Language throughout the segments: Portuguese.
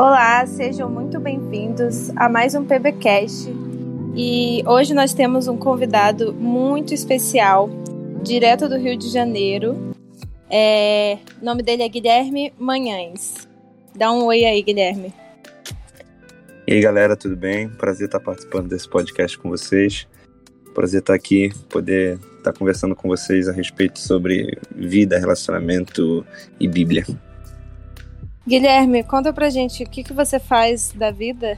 Olá, sejam muito bem-vindos a mais um PBcast. E hoje nós temos um convidado muito especial, direto do Rio de Janeiro. É... O nome dele é Guilherme Manhães. Dá um oi aí, Guilherme. E aí, galera, tudo bem? Prazer estar participando desse podcast com vocês. Prazer estar aqui, poder estar conversando com vocês a respeito sobre vida, relacionamento e Bíblia. Guilherme, conta pra gente o que, que você faz da vida,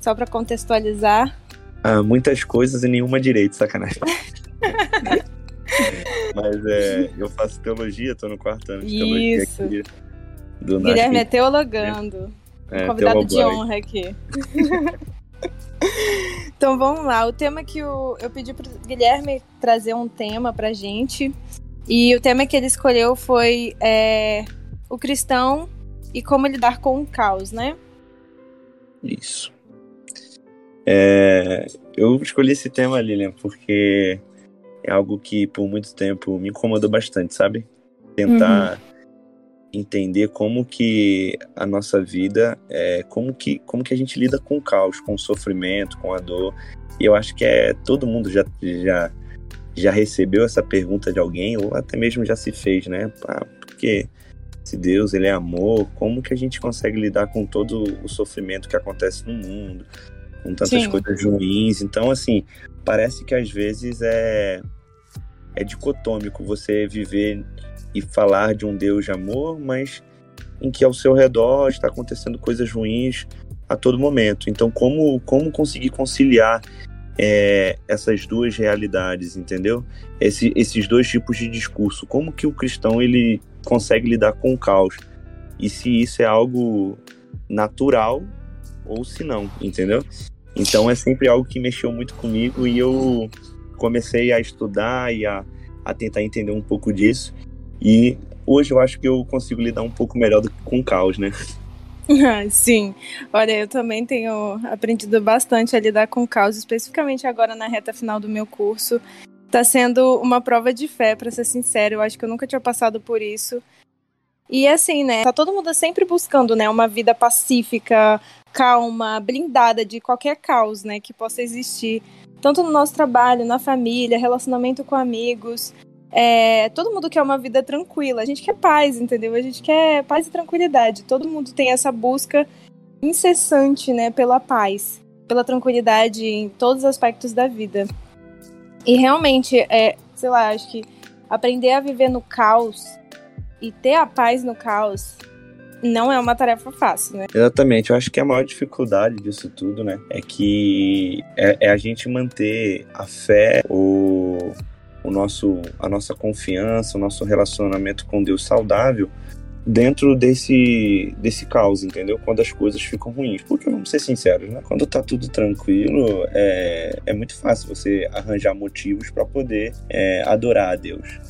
só para contextualizar. Ah, muitas coisas e nenhuma direito, sacanagem. Mas é, eu faço teologia, tô no quarto ano de teologia Isso. aqui. Do Guilherme é teologando. É, convidado de honra aqui. então vamos lá. O tema que o, eu pedi pro Guilherme trazer um tema pra gente. E o tema que ele escolheu foi é, o cristão e como lidar com o caos, né? Isso. É, eu escolhi esse tema, Lilian, porque é algo que por muito tempo me incomodou bastante, sabe? Tentar uhum. entender como que a nossa vida, é, como, que, como que a gente lida com o caos, com o sofrimento, com a dor. E eu acho que é todo mundo já, já, já recebeu essa pergunta de alguém, ou até mesmo já se fez, né? Ah, porque se Deus ele é amor, como que a gente consegue lidar com todo o sofrimento que acontece no mundo, com tantas Sim. coisas ruins? Então, assim, parece que às vezes é é dicotômico você viver e falar de um Deus de amor, mas em que ao seu redor está acontecendo coisas ruins a todo momento. Então, como como conseguir conciliar é, essas duas realidades, entendeu? Esse, esses dois tipos de discurso. Como que o cristão ele consegue lidar com o caos? E se isso é algo natural ou se não, entendeu? Então é sempre algo que mexeu muito comigo e eu comecei a estudar e a, a tentar entender um pouco disso. E hoje eu acho que eu consigo lidar um pouco melhor do que com o caos, né? Sim, olha, eu também tenho aprendido bastante a lidar com caos, especificamente agora na reta final do meu curso. Está sendo uma prova de fé, para ser sincero. Eu acho que eu nunca tinha passado por isso. E assim, né? Tá todo mundo sempre buscando, né, uma vida pacífica, calma, blindada de qualquer caos, né, que possa existir, tanto no nosso trabalho, na família, relacionamento com amigos. É, todo mundo quer uma vida tranquila. A gente quer paz, entendeu? A gente quer paz e tranquilidade. Todo mundo tem essa busca incessante, né, pela paz, pela tranquilidade em todos os aspectos da vida. E realmente, é, sei lá, acho que aprender a viver no caos e ter a paz no caos não é uma tarefa fácil, né? Exatamente. Eu acho que a maior dificuldade disso tudo, né, é que é, é a gente manter a fé, o o nosso, a nossa confiança, o nosso relacionamento com Deus saudável dentro desse, desse caos, entendeu? Quando as coisas ficam ruins. Porque vamos ser sinceros, né? Quando tá tudo tranquilo, é, é muito fácil você arranjar motivos para poder é, adorar a Deus.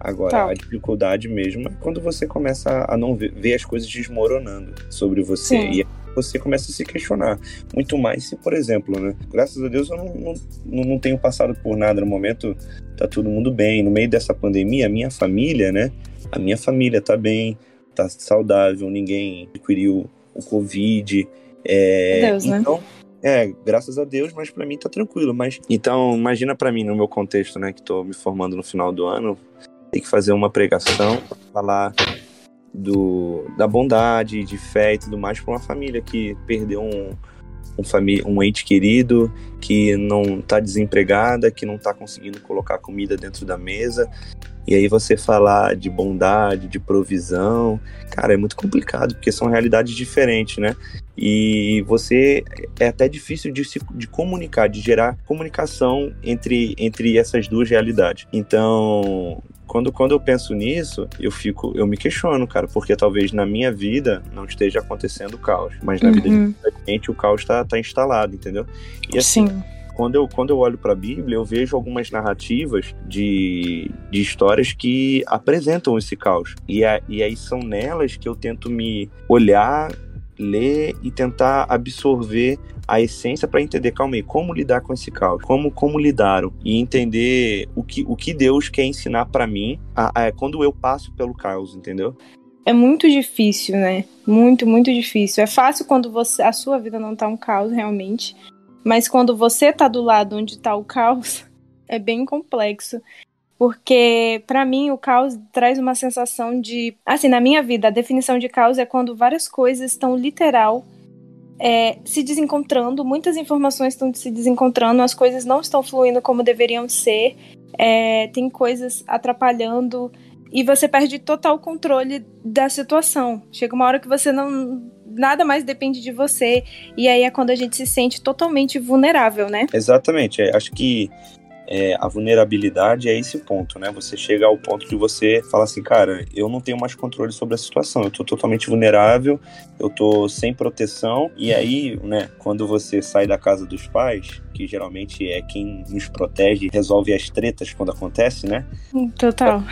Agora, tá. a dificuldade mesmo é quando você começa a não ver, ver as coisas desmoronando sobre você. Sim. E você começa a se questionar. Muito mais se, por exemplo, né? Graças a Deus eu não, não, não tenho passado por nada no momento, tá todo mundo bem. No meio dessa pandemia, a minha família, né? A minha família tá bem, tá saudável, ninguém adquiriu o Covid. É, Deus, né? então, é, graças a Deus, mas para mim tá tranquilo. Mas então, imagina para mim no meu contexto, né, que tô me formando no final do ano, tem que fazer uma pregação, falar do, da bondade, de fé e tudo mais para uma família que perdeu um, um, família, um ente querido, que não está desempregada, que não está conseguindo colocar comida dentro da mesa. E aí você falar de bondade, de provisão, cara, é muito complicado, porque são realidades diferentes, né? E você é até difícil de se de comunicar, de gerar comunicação entre, entre essas duas realidades. Então, quando, quando eu penso nisso, eu fico, eu me questiono, cara, porque talvez na minha vida não esteja acontecendo caos, mas na uhum. vida de uhum. muita gente o caos está tá instalado, entendeu? E assim, Sim. Quando eu, quando eu olho para a Bíblia, eu vejo algumas narrativas de, de histórias que apresentam esse caos. E, a, e aí são nelas que eu tento me olhar, ler e tentar absorver a essência para entender, calma aí, como lidar com esse caos, como, como lidaram e entender o que, o que Deus quer ensinar para mim a, a, quando eu passo pelo caos, entendeu? é muito difícil, né? Muito, muito difícil. É fácil quando você a sua vida não tá um caos realmente, mas quando você tá do lado onde tá o caos, é bem complexo. Porque para mim o caos traz uma sensação de, assim, na minha vida, a definição de caos é quando várias coisas estão literal é, se desencontrando, muitas informações estão se desencontrando, as coisas não estão fluindo como deveriam ser, é, tem coisas atrapalhando e você perde total controle da situação. Chega uma hora que você não. Nada mais depende de você. E aí é quando a gente se sente totalmente vulnerável, né? Exatamente. É, acho que é, a vulnerabilidade é esse ponto, né? Você chega ao ponto de você falar assim, cara, eu não tenho mais controle sobre a situação, eu tô totalmente vulnerável, eu tô sem proteção, e aí, né, quando você sai da casa dos pais, que geralmente é quem nos protege, resolve as tretas quando acontece, né? Total.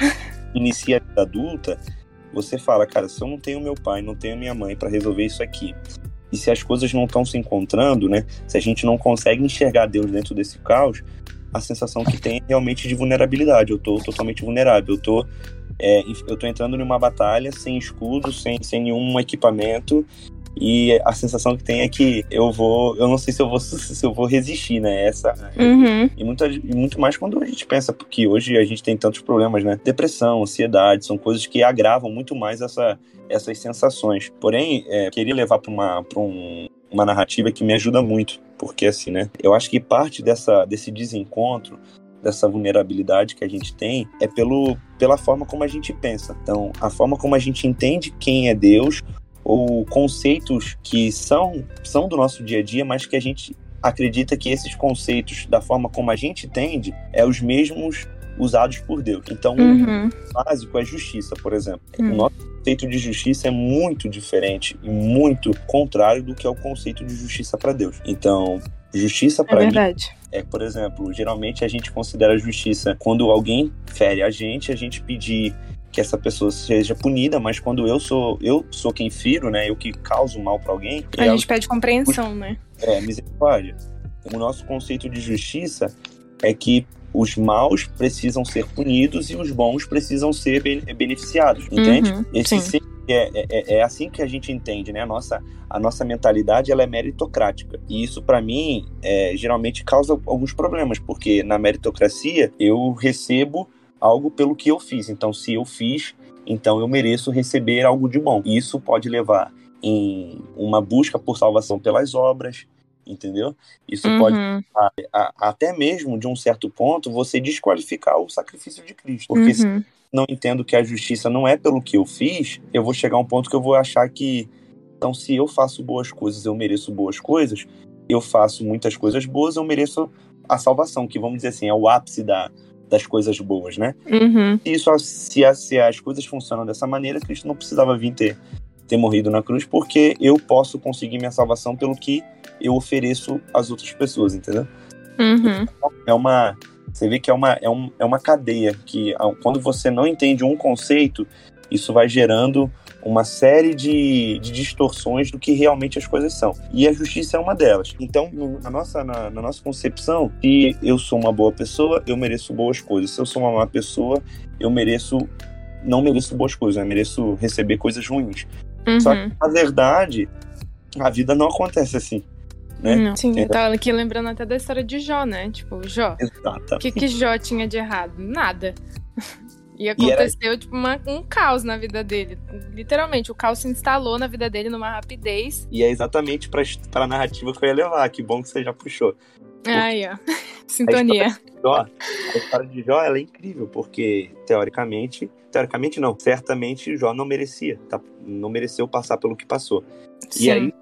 Inicia a vida adulta, você fala, cara, se eu não tenho meu pai, não tenho minha mãe para resolver isso aqui, e se as coisas não estão se encontrando, né? Se a gente não consegue enxergar Deus dentro desse caos, a sensação que tem realmente de vulnerabilidade. Eu tô totalmente vulnerável. Eu tô, é, eu tô entrando numa batalha sem escudo, sem, sem nenhum equipamento. E a sensação que tem é que eu vou. Eu não sei se eu vou, se eu vou resistir, né? Essa. Uhum. E, muito, e muito mais quando a gente pensa, porque hoje a gente tem tantos problemas, né? Depressão, ansiedade, são coisas que agravam muito mais essa, essas sensações. Porém, é, queria levar para uma, pra um, uma narrativa que me ajuda muito porque assim, né? Eu acho que parte dessa, desse desencontro, dessa vulnerabilidade que a gente tem, é pelo, pela forma como a gente pensa. Então, a forma como a gente entende quem é Deus, ou conceitos que são, são do nosso dia a dia, mas que a gente acredita que esses conceitos, da forma como a gente entende, é os mesmos usados por Deus. Então, uhum. o básico é justiça, por exemplo. Uhum. O nosso conceito de justiça é muito diferente e muito contrário do que é o conceito de justiça para Deus. Então, justiça para é mim é, por exemplo, geralmente a gente considera justiça quando alguém fere a gente, a gente pedir que essa pessoa seja punida, mas quando eu sou eu sou quem firo, né, eu que causo mal para alguém, a gente pede compreensão, né? É, misericórdia. O nosso conceito de justiça é que os maus precisam ser punidos e os bons precisam ser beneficiados, entende? Uhum, Esse é, é, é, é, assim que a gente entende, né? A nossa, a nossa mentalidade ela é meritocrática. E isso, para mim, é, geralmente causa alguns problemas, porque na meritocracia eu recebo algo pelo que eu fiz. Então, se eu fiz, então eu mereço receber algo de bom. Isso pode levar em uma busca por salvação pelas obras, entendeu? Isso uhum. pode a, a, até mesmo de um certo ponto você desqualificar o sacrifício de Cristo, porque uhum. se não entendo que a justiça não é pelo que eu fiz, eu vou chegar a um ponto que eu vou achar que então se eu faço boas coisas, eu mereço boas coisas, eu faço muitas coisas boas, eu mereço a salvação, que vamos dizer assim, é o ápice da, das coisas boas, né? Uhum. Isso, se, as, se as coisas funcionam dessa maneira, Cristo não precisava vir ter, ter morrido na cruz, porque eu posso conseguir minha salvação pelo que eu ofereço às outras pessoas, entendeu? Uhum. É uma. Você vê que é uma, é, um, é uma cadeia que quando você não entende um conceito, isso vai gerando uma série de, de, distorções do que realmente as coisas são. E a justiça é uma delas. Então, na nossa, na, na, nossa concepção, se eu sou uma boa pessoa, eu mereço boas coisas. Se eu sou uma má pessoa, eu mereço. Não mereço boas coisas, eu mereço receber coisas ruins. Uhum. Só que, na verdade, a vida não acontece assim né? Não. Sim, eu tava aqui lembrando até da história de Jó, né? Tipo, Jó. Exato. O que, que Jó tinha de errado? Nada. E aconteceu, e era... tipo, uma, um caos na vida dele. Literalmente, o caos se instalou na vida dele numa rapidez. E é exatamente pra, pra narrativa que eu ia levar. Que bom que você já puxou. Aí, ó. Sintonia. A Jó, a história de Jó, ela é incrível, porque, teoricamente... Teoricamente, não. Certamente, Jó não merecia. Tá? Não mereceu passar pelo que passou. Sim. E aí,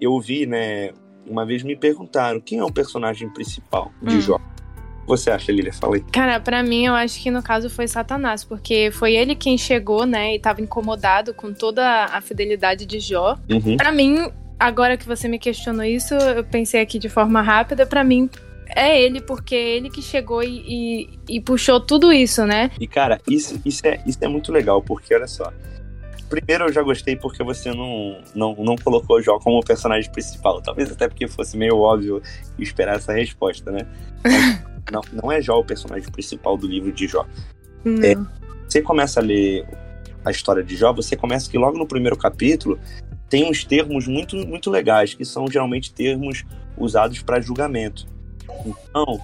eu vi, né, uma vez me perguntaram quem é o personagem principal de hum. Jó. Você acha, Lilia? Fala aí. Cara, pra mim, eu acho que no caso foi Satanás, porque foi ele quem chegou, né, e tava incomodado com toda a fidelidade de Jó. Uhum. Pra mim, agora que você me questionou isso, eu pensei aqui de forma rápida, pra mim, é ele, porque é ele que chegou e, e, e, puxou tudo isso, né? E, cara, isso, isso, é, isso é muito legal, porque olha só, primeiro eu já gostei porque você não, não, não colocou o Jó como personagem principal. Talvez até porque fosse meio óbvio esperar essa resposta, né? não, não é Jó o personagem principal do livro de Jó. É, você começa a ler a história de Jó, você começa que logo no primeiro capítulo tem uns termos muito, muito legais, que são geralmente termos usados para julgamento. Então,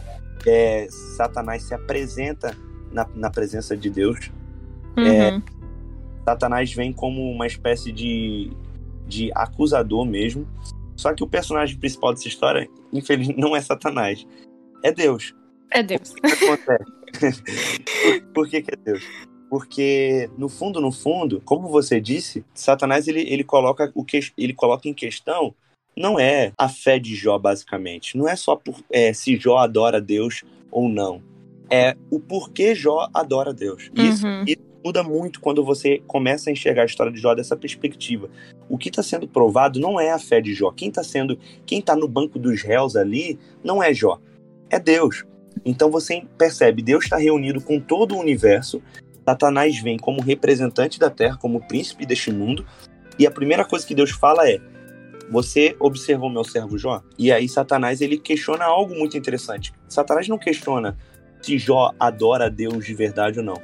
é, Satanás se apresenta na, na presença de Deus. É, uhum. É, Satanás vem como uma espécie de, de acusador mesmo. Só que o personagem principal dessa história, infelizmente, não é Satanás. É Deus. É Deus. O que acontece? Por que, que é Deus? Porque, no fundo, no fundo, como você disse, Satanás ele, ele, coloca, o que, ele coloca em questão não é a fé de Jó, basicamente. Não é só por, é, se Jó adora Deus ou não. É o porquê Jó adora Deus. Isso, uhum. isso muda muito quando você começa a enxergar a história de Jó dessa perspectiva. O que está sendo provado não é a fé de Jó. Quem está sendo, quem está no banco dos réus ali, não é Jó, é Deus. Então você percebe, Deus está reunido com todo o universo. Satanás vem como representante da Terra, como príncipe deste mundo. E a primeira coisa que Deus fala é: você observou meu servo Jó? E aí Satanás ele questiona algo muito interessante. Satanás não questiona se Jó adora Deus de verdade ou não.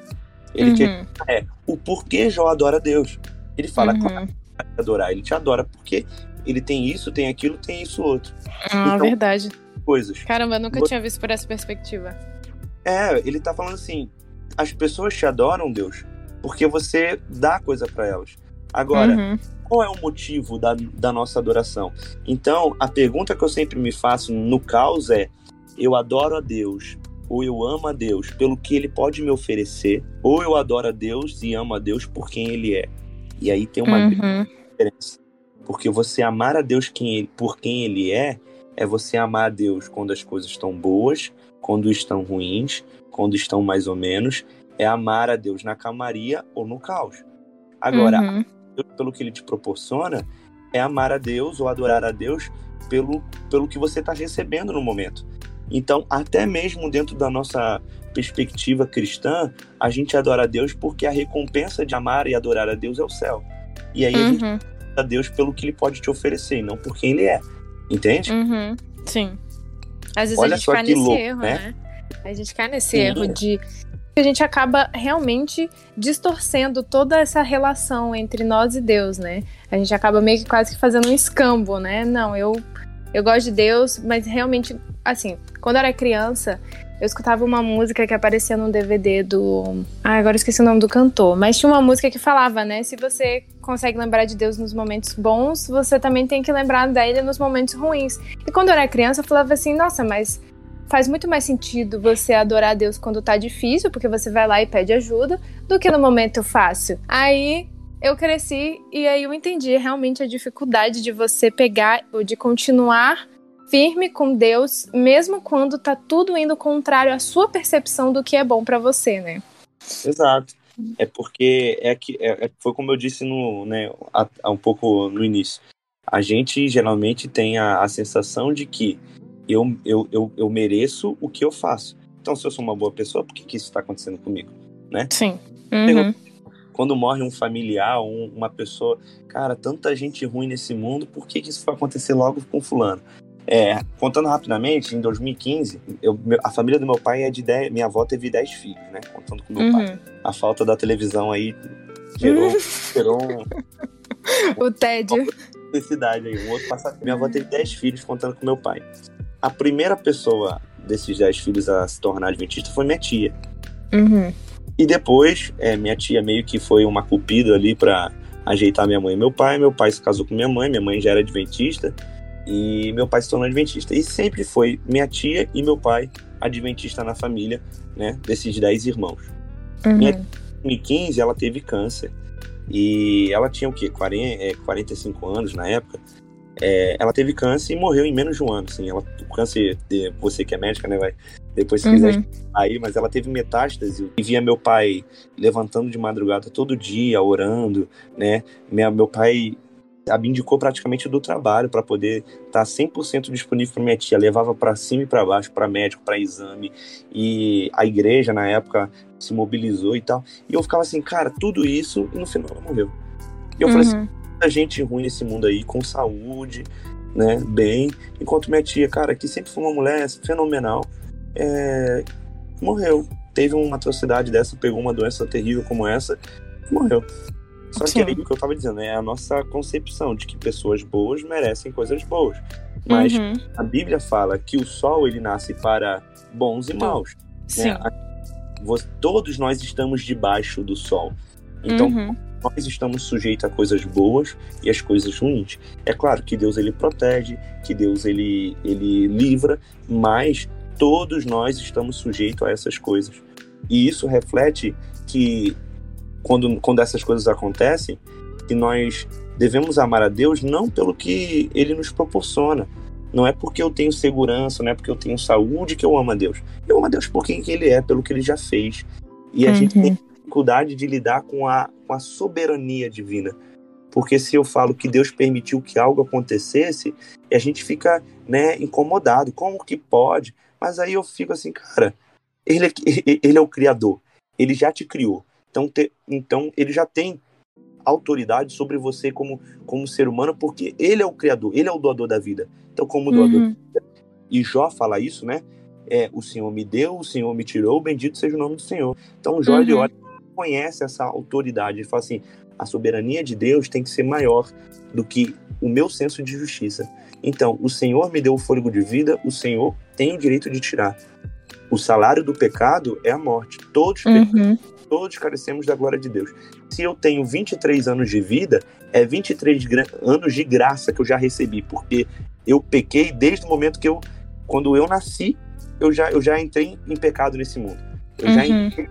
Ele uhum. questiona é o porquê Jó adora Deus. Ele fala, uhum. claro, adorar. Ele te adora porque ele tem isso, tem aquilo, tem isso outro. Ah, então, verdade. Coisas. Caramba, eu nunca tinha visto por essa perspectiva. É, ele tá falando assim: as pessoas te adoram, Deus, porque você dá coisa para elas. Agora, uhum. qual é o motivo da, da nossa adoração? Então, a pergunta que eu sempre me faço no caos é: eu adoro a Deus ou eu amo a Deus pelo que ele pode me oferecer, ou eu adoro a Deus e amo a Deus por quem ele é. E aí tem uma uhum. diferença. Porque você amar a Deus quem ele, por quem ele é, é você amar a Deus quando as coisas estão boas, quando estão ruins, quando estão mais ou menos. É amar a Deus na calmaria ou no caos. Agora, uhum. pelo que ele te proporciona, é amar a Deus ou adorar a Deus pelo, pelo que você está recebendo no momento. Então, até mesmo dentro da nossa perspectiva cristã, a gente adora a Deus porque a recompensa de amar e adorar a Deus é o céu. E aí uhum. a gente uhum. adora a Deus pelo que ele pode te oferecer, não por quem ele é. Entende? Uhum. Sim. Às vezes Olha a gente cai nesse louco, erro, né? né? A gente cai nesse Sim. erro de a gente acaba realmente distorcendo toda essa relação entre nós e Deus, né? A gente acaba meio que quase que fazendo um escambo, né? Não, eu eu gosto de Deus, mas realmente, assim, quando eu era criança, eu escutava uma música que aparecia num DVD do. Ah, agora esqueci o nome do cantor. Mas tinha uma música que falava, né? Se você consegue lembrar de Deus nos momentos bons, você também tem que lembrar dele nos momentos ruins. E quando eu era criança, eu falava assim: nossa, mas faz muito mais sentido você adorar a Deus quando tá difícil, porque você vai lá e pede ajuda, do que no momento fácil. Aí eu cresci e aí eu entendi realmente a dificuldade de você pegar ou de continuar firme com Deus, mesmo quando tá tudo indo contrário à sua percepção do que é bom para você, né? Exato. É porque é que é, é, foi como eu disse no, né, a, a um pouco no início. A gente geralmente tem a, a sensação de que eu, eu, eu, eu mereço o que eu faço. Então, se eu sou uma boa pessoa, por que, que isso está acontecendo comigo? Né? Sim. Uhum quando morre um familiar, um, uma pessoa, cara, tanta gente ruim nesse mundo, por que, que isso foi acontecer logo com fulano? É, contando rapidamente, em 2015, eu, a família do meu pai é de 10, minha avó teve 10 filhos, né? Contando com meu uhum. pai. A falta da televisão aí gerou, gerou um, o tédio. Necessidade aí, um outro passado. Minha avó teve 10 filhos, contando com meu pai. A primeira pessoa desses 10 filhos a se tornar adventista foi minha tia. Uhum. E depois, é, minha tia meio que foi uma cupida ali para ajeitar minha mãe e meu pai. Meu pai se casou com minha mãe, minha mãe já era adventista. E meu pai se tornou adventista. E sempre foi minha tia e meu pai adventista na família, né? Desses dez irmãos. Uhum. Minha, em 2015, ela teve câncer. E ela tinha o quê? 40, é, 45 anos na época. É, ela teve câncer e morreu em menos de um ano. Assim, ela, o câncer, de, você que é médica, né, vai depois se uhum. quiser aí, mas ela teve metástase e via meu pai levantando de madrugada todo dia, orando, né? Minha, meu pai abdicou praticamente do trabalho para poder estar tá 100% disponível para minha tia, levava para cima e para baixo, para médico, para exame, e a igreja na época se mobilizou e tal. E eu ficava assim, cara, tudo isso e no final ela morreu. E eu uhum. falei assim, uhum. muita gente ruim nesse mundo aí, com saúde, né, bem, enquanto minha tia, cara, que sempre foi uma mulher fenomenal, é, morreu. Teve uma atrocidade dessa, pegou uma doença terrível como essa morreu. Só Sim. que é o que eu tava dizendo, é a nossa concepção de que pessoas boas merecem coisas boas. Mas uhum. a Bíblia fala que o sol ele nasce para bons e maus. Né? Sim. Né? Todos nós estamos debaixo do sol. Então, uhum. nós estamos sujeitos a coisas boas e as coisas ruins. É claro que Deus ele protege, que Deus ele, ele livra, mas todos nós estamos sujeitos a essas coisas. E isso reflete que quando, quando essas coisas acontecem, que nós devemos amar a Deus não pelo que ele nos proporciona. Não é porque eu tenho segurança, não é porque eu tenho saúde que eu amo a Deus. Eu amo a Deus por quem ele é, pelo que ele já fez. E a uhum. gente tem dificuldade de lidar com a, com a soberania divina. Porque se eu falo que Deus permitiu que algo acontecesse, a gente fica né, incomodado. Como que pode? Mas aí eu fico assim, cara, ele é, ele é o Criador. Ele já te criou. Então, te, então ele já tem autoridade sobre você como, como ser humano, porque ele é o Criador, ele é o doador da vida. Então, como uhum. doador da vida, e Jó fala isso, né? É, o Senhor me deu, o Senhor me tirou, bendito seja o nome do Senhor. Então, Jó, uhum. ele olha, conhece essa autoridade, ele fala assim, a soberania de Deus tem que ser maior do que o meu senso de justiça. Então, o Senhor me deu o fôlego de vida, o Senhor tem o direito de tirar. O salário do pecado é a morte. Todos uhum. Todos carecemos da glória de Deus. Se eu tenho 23 anos de vida, é 23 anos de graça que eu já recebi, porque eu pequei desde o momento que eu, quando eu nasci, eu já, eu já entrei em pecado nesse mundo. Eu uhum. já, entrei,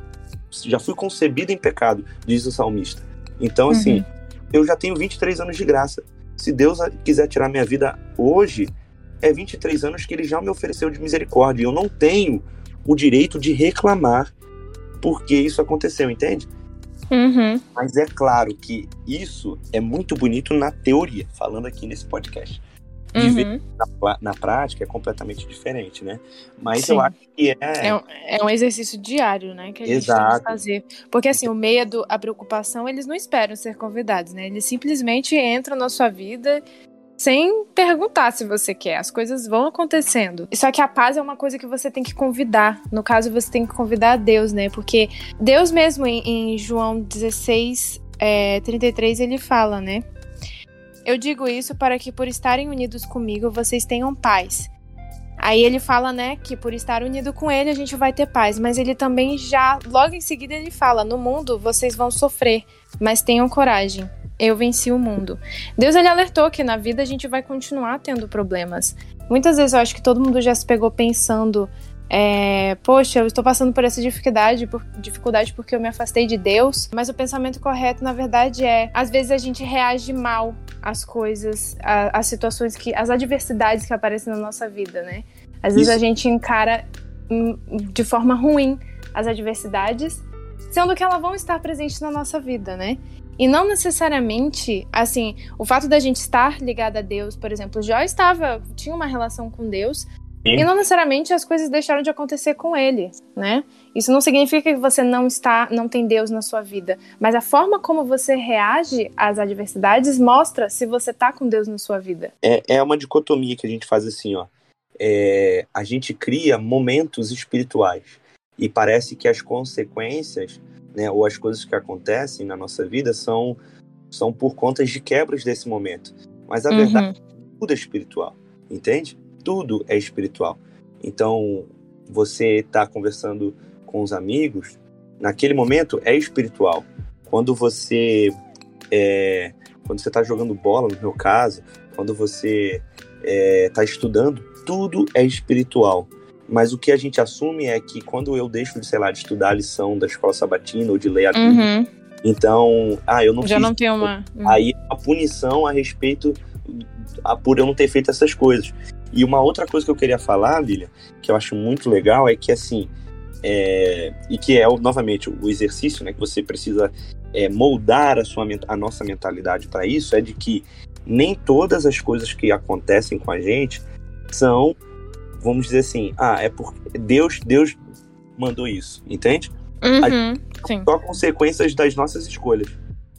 já fui concebido em pecado, diz o salmista. Então, assim, uhum. eu já tenho 23 anos de graça. Se Deus quiser tirar minha vida hoje, é 23 anos que ele já me ofereceu de misericórdia. Eu não tenho o direito de reclamar porque isso aconteceu, entende? Uhum. Mas é claro que isso é muito bonito na teoria, falando aqui nesse podcast. Viver uhum. na, na, prática é completamente diferente, né? Mas Sim. eu acho que é... é. Um, é um exercício diário, né? Que a gente Exato. tem que fazer. Porque assim, o medo, a preocupação, eles não esperam ser convidados, né? Eles simplesmente entram na sua vida sem perguntar se você quer. As coisas vão acontecendo. Só que a paz é uma coisa que você tem que convidar. No caso, você tem que convidar a Deus, né? Porque Deus mesmo, em, em João 16, é, 33, ele fala, né? Eu digo isso para que, por estarem unidos comigo, vocês tenham paz. Aí ele fala, né, que por estar unido com ele a gente vai ter paz, mas ele também já, logo em seguida, ele fala: no mundo vocês vão sofrer, mas tenham coragem eu venci o mundo. Deus ele alertou que na vida a gente vai continuar tendo problemas. Muitas vezes eu acho que todo mundo já se pegou pensando é, poxa, eu estou passando por essa dificuldade, por, dificuldade porque eu me afastei de Deus. Mas o pensamento correto, na verdade, é às vezes a gente reage mal às coisas, às situações que, às adversidades que aparecem na nossa vida, né? Às vezes Isso. a gente encara hum, de forma ruim as adversidades, sendo que elas vão estar presentes na nossa vida, né? E não necessariamente, assim, o fato da gente estar ligado a Deus, por exemplo, Jó estava, tinha uma relação com Deus, Sim. e não necessariamente as coisas deixaram de acontecer com ele, né? Isso não significa que você não está, não tem Deus na sua vida, mas a forma como você reage às adversidades mostra se você está com Deus na sua vida. É, é uma dicotomia que a gente faz assim, ó. É, a gente cria momentos espirituais e parece que as consequências né, ou as coisas que acontecem na nossa vida são, são por conta de quebras desse momento. Mas a uhum. verdade tudo é espiritual, entende? Tudo é espiritual. Então, você está conversando com os amigos, naquele momento é espiritual. Quando você é, quando você está jogando bola, no meu caso, quando você está é, tá estudando, tudo é espiritual. Mas o que a gente assume é que quando eu deixo de, sei lá, de estudar a lição da escola sabatina ou de ler a Bíblia, uhum. então, ah, eu não Já fiz, não tem uma. Uhum. Aí a punição a respeito a, por eu não ter feito essas coisas. E uma outra coisa que eu queria falar, Lilia, que eu acho muito legal, é que assim, é, e que é novamente o exercício, né, que você precisa é, moldar a sua a nossa mentalidade para isso, é de que nem todas as coisas que acontecem com a gente são vamos dizer assim, ah, é porque Deus, Deus mandou isso, entende? Uhum, sim. Só consequências das nossas escolhas.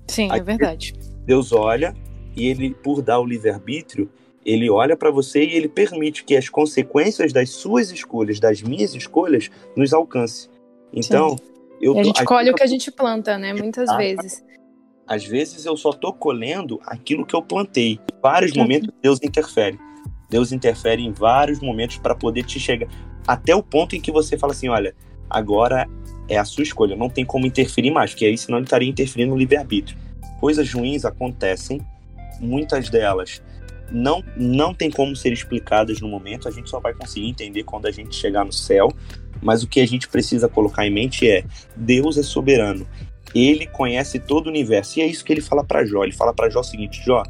Sim, Aí, é verdade. Deus olha e ele, por dar o livre-arbítrio, ele olha para você e ele permite que as consequências das suas escolhas, das minhas escolhas, nos alcance. Então, Sim. Eu a gente colhe o que a gente planta, né? Muitas ah, vezes. Às vezes eu só tô colhendo aquilo que eu plantei. Em vários uhum. momentos Deus interfere. Deus interfere em vários momentos para poder te chegar até o ponto em que você fala assim, olha, agora é a sua escolha, não tem como interferir mais, porque aí senão ele estaria interferindo no livre-arbítrio. Coisas ruins acontecem, muitas delas não, não tem como ser explicadas no momento, a gente só vai conseguir entender quando a gente chegar no céu, mas o que a gente precisa colocar em mente é: Deus é soberano, ele conhece todo o universo, e é isso que ele fala para Jó. Ele fala para Jó o seguinte: Jó,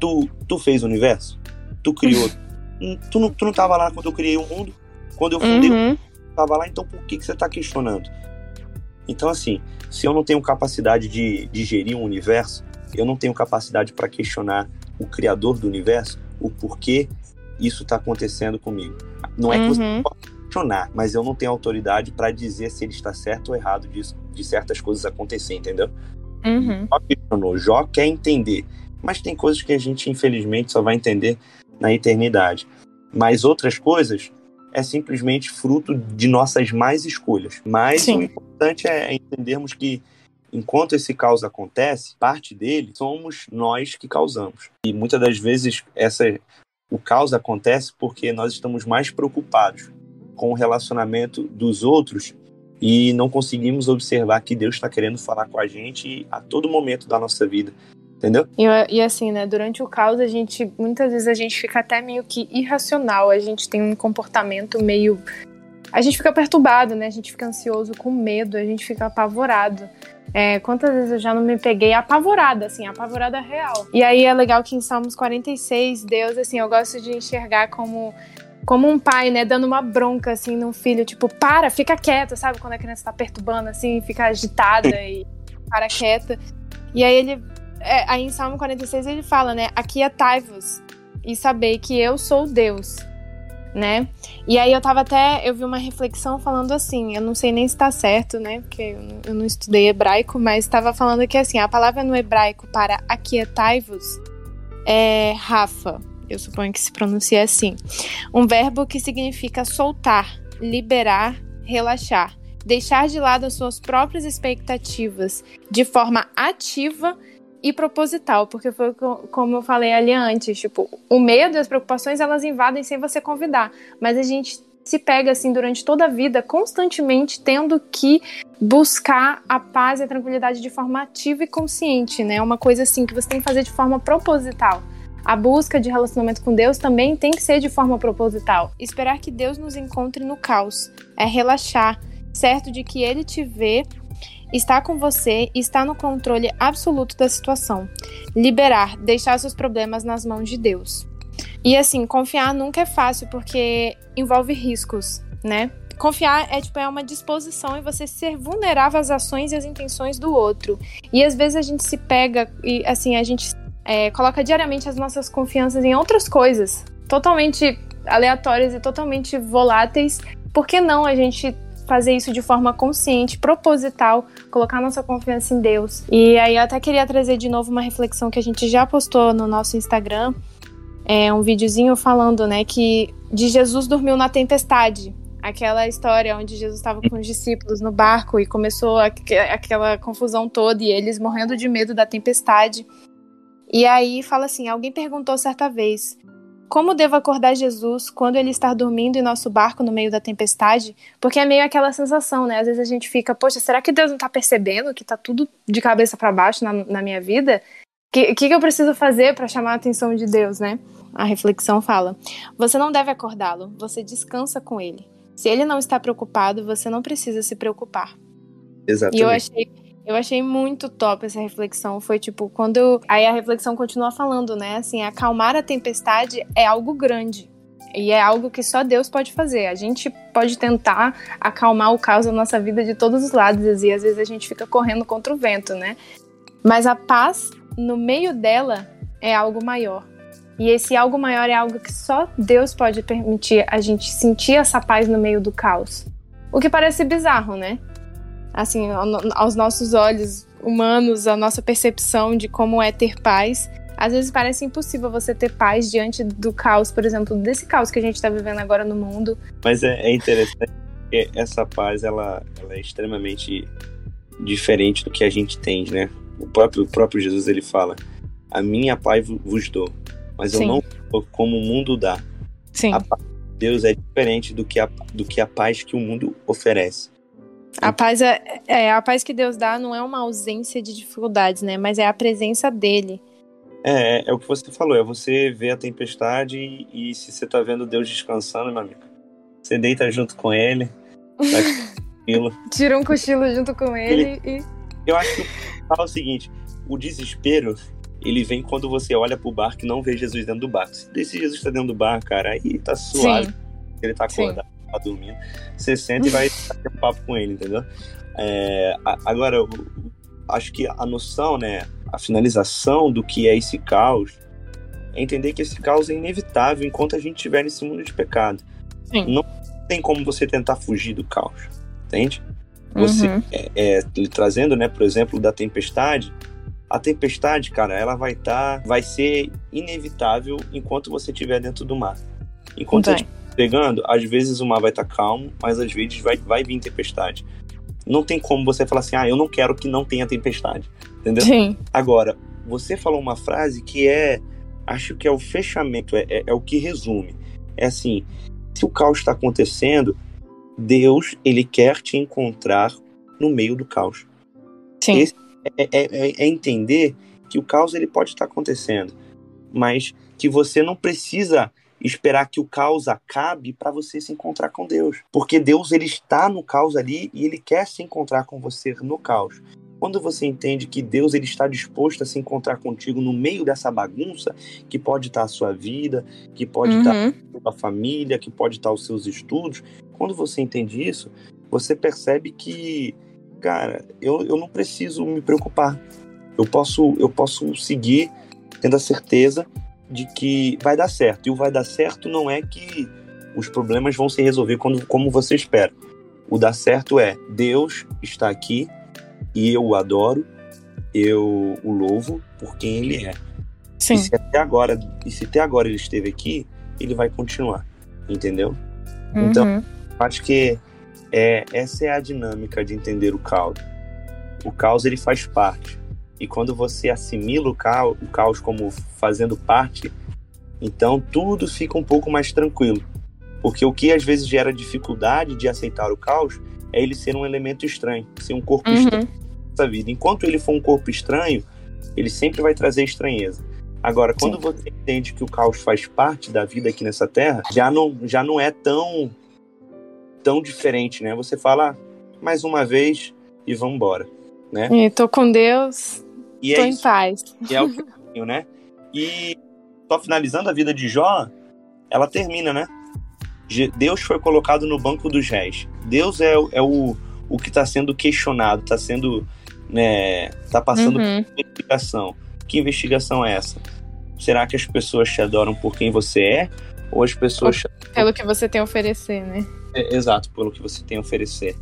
tu, tu fez o universo? Tu criou. Hum, tu não, tu não tava lá quando eu criei o mundo? Quando eu fundei uhum. o tava lá, então por que, que você está questionando? Então, assim, se eu não tenho capacidade de, de gerir um universo, eu não tenho capacidade para questionar o criador do universo, o porquê isso está acontecendo comigo. Não é que você uhum. pode questionar, mas eu não tenho autoridade para dizer se ele está certo ou errado disso, de certas coisas acontecer, entendeu? Uhum. Jó questionou, Jó quer entender, mas tem coisas que a gente infelizmente só vai entender na eternidade. Mas outras coisas é simplesmente fruto de nossas mais escolhas. Mas Sim. o importante é entendermos que enquanto esse caos acontece, parte dele somos nós que causamos. E muitas das vezes essa o caos acontece porque nós estamos mais preocupados com o relacionamento dos outros e não conseguimos observar que Deus está querendo falar com a gente a todo momento da nossa vida entendeu? E, e, assim, né, durante o caos a gente, muitas vezes a gente fica até meio que irracional, a gente tem um comportamento meio... A gente fica perturbado, né, a gente fica ansioso, com medo, a gente fica apavorado. É, quantas vezes eu já não me peguei apavorada, assim, apavorada real. E aí é legal que em Salmos 46, Deus, assim, eu gosto de enxergar como como um pai, né, dando uma bronca assim num filho, tipo, para, fica quieta, sabe? Quando a criança tá perturbando assim, fica agitada e para quieta. E aí ele é, aí em Salmo 46 ele fala, né? Aquietai-vos e saber que eu sou Deus, né? E aí eu tava até, eu vi uma reflexão falando assim, eu não sei nem se tá certo, né? Porque eu não estudei hebraico, mas estava falando que assim, a palavra no hebraico para aquietai-vos é Rafa. Eu suponho que se pronuncia assim. Um verbo que significa soltar, liberar, relaxar, deixar de lado as suas próprias expectativas de forma ativa e proposital, porque foi como eu falei ali antes, tipo, o medo e as preocupações elas invadem sem você convidar, mas a gente se pega assim durante toda a vida, constantemente tendo que buscar a paz e a tranquilidade de forma ativa e consciente, né? É uma coisa assim que você tem que fazer de forma proposital. A busca de relacionamento com Deus também tem que ser de forma proposital. Esperar que Deus nos encontre no caos é relaxar, certo de que Ele te vê está com você e está no controle absoluto da situação. Liberar, deixar seus problemas nas mãos de Deus. E assim, confiar nunca é fácil porque envolve riscos, né? Confiar é tipo é uma disposição em você ser vulnerável às ações e às intenções do outro. E às vezes a gente se pega e assim a gente é, coloca diariamente as nossas confianças em outras coisas, totalmente aleatórias e totalmente voláteis. Por que não a gente fazer isso de forma consciente, proposital, colocar nossa confiança em Deus. E aí eu até queria trazer de novo uma reflexão que a gente já postou no nosso Instagram, é um videozinho falando, né, que de Jesus dormiu na tempestade. Aquela história onde Jesus estava com os discípulos no barco e começou aquela confusão toda e eles morrendo de medo da tempestade. E aí fala assim: alguém perguntou certa vez: como devo acordar Jesus quando ele está dormindo em nosso barco no meio da tempestade? Porque é meio aquela sensação, né? Às vezes a gente fica, poxa, será que Deus não está percebendo que está tudo de cabeça para baixo na, na, minha vida? O que, que, que eu preciso fazer para chamar a atenção de Deus, né? A reflexão fala: você não deve acordá-lo, você descansa com ele. Se ele não está preocupado, você não precisa se preocupar. Exatamente. E eu achei eu achei muito top essa reflexão. Foi tipo, quando. Eu... Aí a reflexão continua falando, né? Assim, acalmar a tempestade é algo grande. E é algo que só Deus pode fazer. A gente pode tentar acalmar o caos da nossa vida de todos os lados. E às vezes a gente fica correndo contra o vento, né? Mas a paz, no meio dela, é algo maior. E esse algo maior é algo que só Deus pode permitir a gente sentir essa paz no meio do caos. O que parece bizarro, né? Assim, aos nossos olhos humanos, a nossa percepção de como é ter paz. Às vezes parece impossível você ter paz diante do caos, por exemplo, desse caos que a gente está vivendo agora no mundo. Mas é, é interessante porque essa paz ela, ela é extremamente diferente do que a gente tem, né? O próprio, o próprio Jesus ele fala: A minha paz vos dou, mas Sim. eu não dou como o mundo dá. Sim. A paz de Deus é diferente do que a, do que a paz que o mundo oferece. A paz é, é, a paz que Deus dá não é uma ausência de dificuldades, né? Mas é a presença dele. É, é, é o que você falou, é você ver a tempestade e, e se você tá vendo Deus descansando, meu amigo, você deita junto com ele, Tira um cochilo junto com ele, ele e. Eu acho que é o seguinte: o desespero ele vem quando você olha pro barco e não vê Jesus dentro do barco. Se esse Jesus tá dentro do barco, cara, aí tá suave. Sim. Ele tá acordado, Sim. Tá dormindo. Você senta e vai ter um papo com ele, entendeu? É, agora, eu, acho que a noção, né, a finalização do que é esse caos, é entender que esse caos é inevitável enquanto a gente estiver nesse mundo de pecado. Sim. Não tem como você tentar fugir do caos, entende? Você uhum. é, é, trazendo, né, por exemplo, da tempestade, a tempestade, cara, ela vai estar, tá, vai ser inevitável enquanto você estiver dentro do mar. Enquanto você pegando, às vezes o mar vai estar tá calmo, mas às vezes vai, vai vir tempestade. Não tem como você falar assim, ah, eu não quero que não tenha tempestade, entendeu? Sim. Agora, você falou uma frase que é, acho que é o fechamento, é, é, é o que resume. É assim, se o caos está acontecendo, Deus ele quer te encontrar no meio do caos. Sim. Esse é, é, é, é entender que o caos ele pode estar acontecendo, mas que você não precisa esperar que o caos acabe para você se encontrar com Deus, porque Deus ele está no caos ali e ele quer se encontrar com você no caos. Quando você entende que Deus ele está disposto a se encontrar contigo no meio dessa bagunça, que pode estar a sua vida, que pode uhum. estar a sua família, que pode estar os seus estudos, quando você entende isso, você percebe que, cara, eu, eu não preciso me preocupar. Eu posso, eu posso seguir tendo a certeza de que vai dar certo. E o vai dar certo não é que os problemas vão se resolver quando, como você espera. O dar certo é Deus está aqui e eu o adoro, eu o louvo por quem ele é. Sim. E se até agora, e se até agora ele esteve aqui, ele vai continuar, entendeu? Uhum. Então, acho que é, essa é a dinâmica de entender o caos. O caos ele faz parte. E quando você assimila o caos, o caos como fazendo parte, então tudo fica um pouco mais tranquilo. Porque o que às vezes gera dificuldade de aceitar o caos é ele ser um elemento estranho, ser um corpo uhum. estranho da vida. Enquanto ele for um corpo estranho, ele sempre vai trazer estranheza. Agora, quando Sim. você entende que o caos faz parte da vida aqui nessa terra, já não, já não é tão tão diferente, né? Você fala ah, mais uma vez e vamos embora, né? E tô com Deus, e tô é em paz. E é o caminho, né? E só finalizando a vida de Jó, ela termina, né? Deus foi colocado no banco dos réis. Deus é, é o, o que está sendo questionado, está sendo, né, tá passando uhum. por investigação. Que investigação é essa? Será que as pessoas te adoram por quem você é? Ou as pessoas. Pelo que você tem a oferecer, né? É, exato, pelo que você tem a oferecer.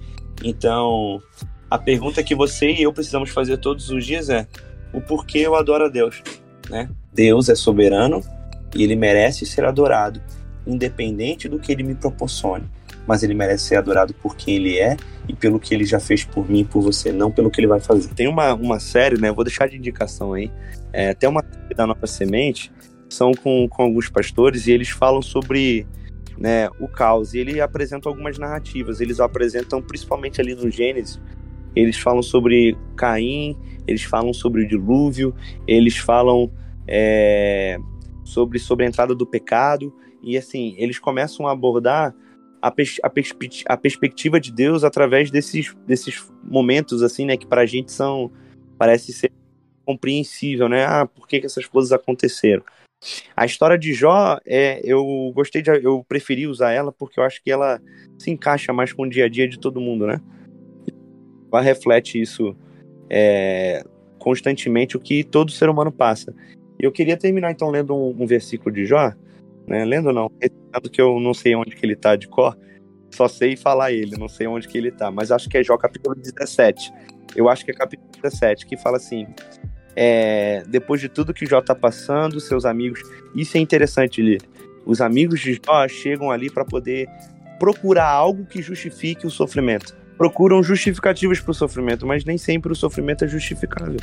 Então, a pergunta que você e eu precisamos fazer todos os dias é: o porquê eu adoro a Deus? Né? Deus é soberano e ele merece ser adorado, independente do que ele me proporcione. Mas ele merece ser adorado por quem ele é e pelo que ele já fez por mim e por você, não pelo que ele vai fazer. Tem uma, uma série, né? Vou deixar de indicação aí. É, até uma série da Nova Semente, são com, com alguns pastores e eles falam sobre né, o caos. E ele apresenta algumas narrativas. Eles apresentam principalmente ali no Gênesis. Eles falam sobre Caim, eles falam sobre o dilúvio, eles falam é, sobre, sobre a entrada do pecado. E assim, eles começam a abordar a, pers a, perspe a perspectiva de Deus através desses, desses momentos, assim, né, que pra gente são. parece ser compreensível, né? Ah, por que, que essas coisas aconteceram? A história de Jó, é, eu gostei de, eu preferi usar ela porque eu acho que ela se encaixa mais com o dia a dia de todo mundo, né? Ela reflete isso é, constantemente o que todo ser humano passa. E eu queria terminar então lendo um, um versículo de Jó, né? Lendo não, recitando que eu não sei onde que ele está de cor, só sei falar ele, não sei onde que ele está, mas acho que é Jó capítulo 17. Eu acho que é capítulo 17 que fala assim: é, depois de tudo que Jó tá passando, seus amigos. Isso é interessante, Lili. Os amigos de Jó chegam ali para poder procurar algo que justifique o sofrimento. Procuram justificativas para o sofrimento, mas nem sempre o sofrimento é justificável.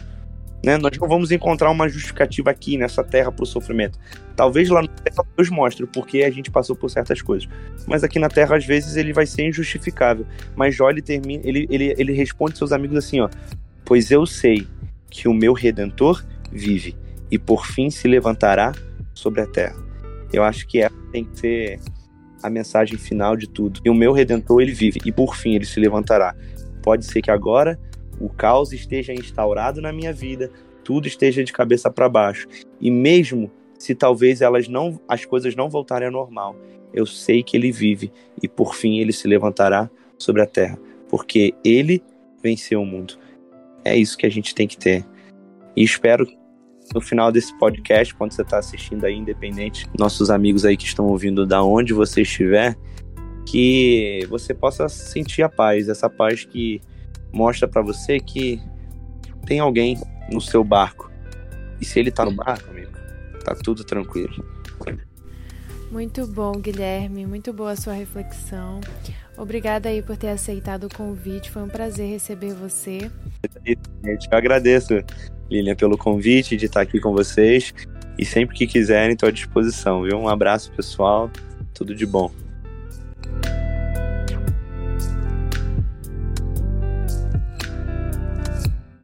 Né? Nós não vamos encontrar uma justificativa aqui nessa terra para o sofrimento. Talvez lá na terra Deus mostre porque a gente passou por certas coisas. Mas aqui na terra, às vezes, ele vai ser injustificável. Mas Jó, ele, termina, ele, ele, ele responde seus amigos assim: ó, Pois eu sei que o meu redentor vive e por fim se levantará sobre a terra. Eu acho que essa tem que ser a mensagem final de tudo. E o meu redentor ele vive e por fim ele se levantará. Pode ser que agora o caos esteja instaurado na minha vida, tudo esteja de cabeça para baixo. E mesmo se talvez elas não as coisas não voltarem ao normal, eu sei que ele vive e por fim ele se levantará sobre a terra, porque ele venceu o mundo. É isso que a gente tem que ter. E espero no final desse podcast, quando você está assistindo aí, independente, nossos amigos aí que estão ouvindo da onde você estiver, que você possa sentir a paz, essa paz que mostra para você que tem alguém no seu barco. E se ele tá no barco, amigo, tá tudo tranquilo. Muito bom, Guilherme. Muito boa a sua reflexão. Obrigada aí por ter aceitado o convite. Foi um prazer receber você. Eu agradeço, Lilian, pelo convite de estar aqui com vocês. E sempre que quiserem, estou à disposição, viu? Um abraço, pessoal. Tudo de bom.